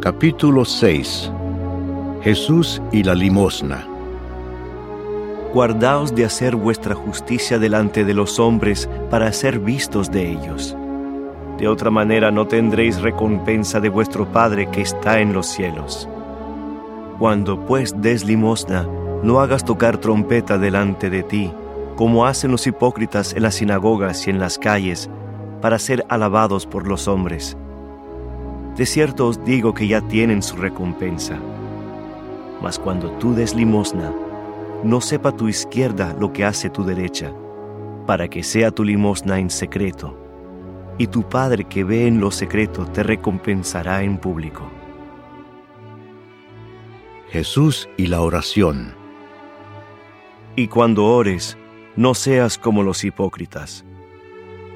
Capítulo 6 Jesús y la limosna Guardaos de hacer vuestra justicia delante de los hombres para ser vistos de ellos. De otra manera no tendréis recompensa de vuestro Padre que está en los cielos. Cuando pues des limosna, no hagas tocar trompeta delante de ti, como hacen los hipócritas en las sinagogas y en las calles, para ser alabados por los hombres. De cierto os digo que ya tienen su recompensa. Mas cuando tú des limosna, no sepa tu izquierda lo que hace tu derecha, para que sea tu limosna en secreto, y tu Padre que ve en lo secreto te recompensará en público. Jesús y la oración Y cuando ores, no seas como los hipócritas,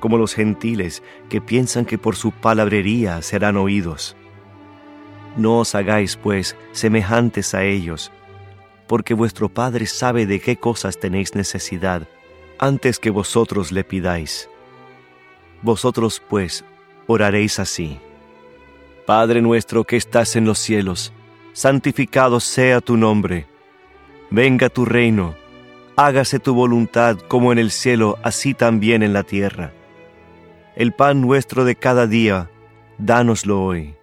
como los gentiles que piensan que por su palabrería serán oídos. No os hagáis, pues, semejantes a ellos, porque vuestro Padre sabe de qué cosas tenéis necesidad antes que vosotros le pidáis. Vosotros, pues, oraréis así. Padre nuestro que estás en los cielos, santificado sea tu nombre. Venga tu reino, hágase tu voluntad como en el cielo, así también en la tierra. El pan nuestro de cada día, dánoslo hoy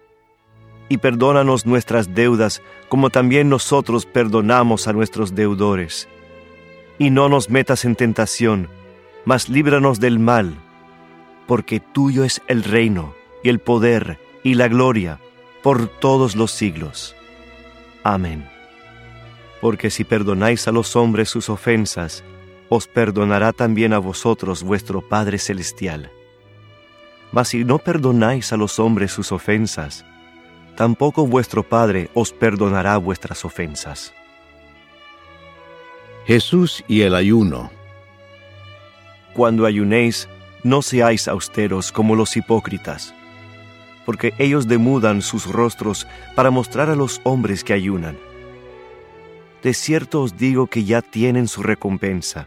y perdónanos nuestras deudas, como también nosotros perdonamos a nuestros deudores. Y no nos metas en tentación, mas líbranos del mal, porque tuyo es el reino, y el poder, y la gloria, por todos los siglos. Amén. Porque si perdonáis a los hombres sus ofensas, os perdonará también a vosotros vuestro Padre Celestial. Mas si no perdonáis a los hombres sus ofensas, tampoco vuestro Padre os perdonará vuestras ofensas. Jesús y el ayuno Cuando ayunéis, no seáis austeros como los hipócritas, porque ellos demudan sus rostros para mostrar a los hombres que ayunan. De cierto os digo que ya tienen su recompensa.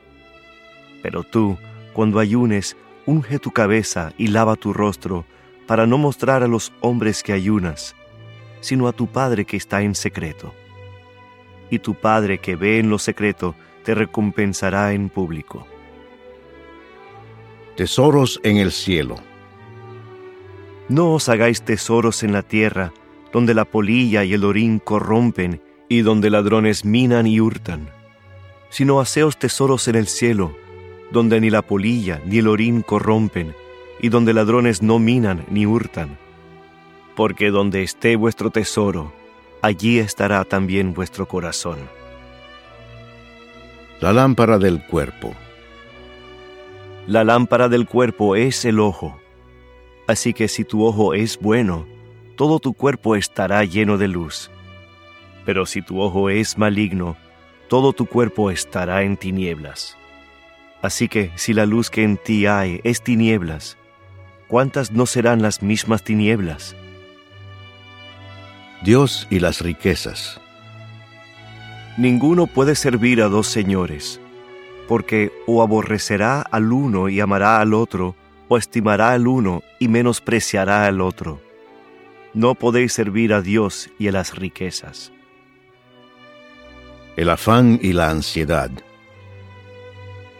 Pero tú, cuando ayunes, unge tu cabeza y lava tu rostro, para no mostrar a los hombres que ayunas, sino a tu Padre que está en secreto. Y tu Padre que ve en lo secreto te recompensará en público. Tesoros en el cielo. No os hagáis tesoros en la tierra, donde la polilla y el orín corrompen y donde ladrones minan y hurtan, sino haceos tesoros en el cielo, donde ni la polilla ni el orín corrompen, y donde ladrones no minan ni hurtan porque donde esté vuestro tesoro, allí estará también vuestro corazón. La lámpara del cuerpo. La lámpara del cuerpo es el ojo. Así que si tu ojo es bueno, todo tu cuerpo estará lleno de luz. Pero si tu ojo es maligno, todo tu cuerpo estará en tinieblas. Así que si la luz que en ti hay es tinieblas, ¿cuántas no serán las mismas tinieblas? Dios y las riquezas. Ninguno puede servir a dos señores, porque o aborrecerá al uno y amará al otro, o estimará al uno y menospreciará al otro. No podéis servir a Dios y a las riquezas. El afán y la ansiedad.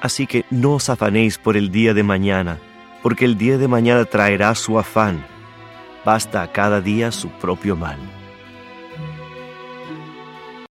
Así que no os afanéis por el día de mañana, porque el día de mañana traerá su afán. Basta a cada día su propio mal.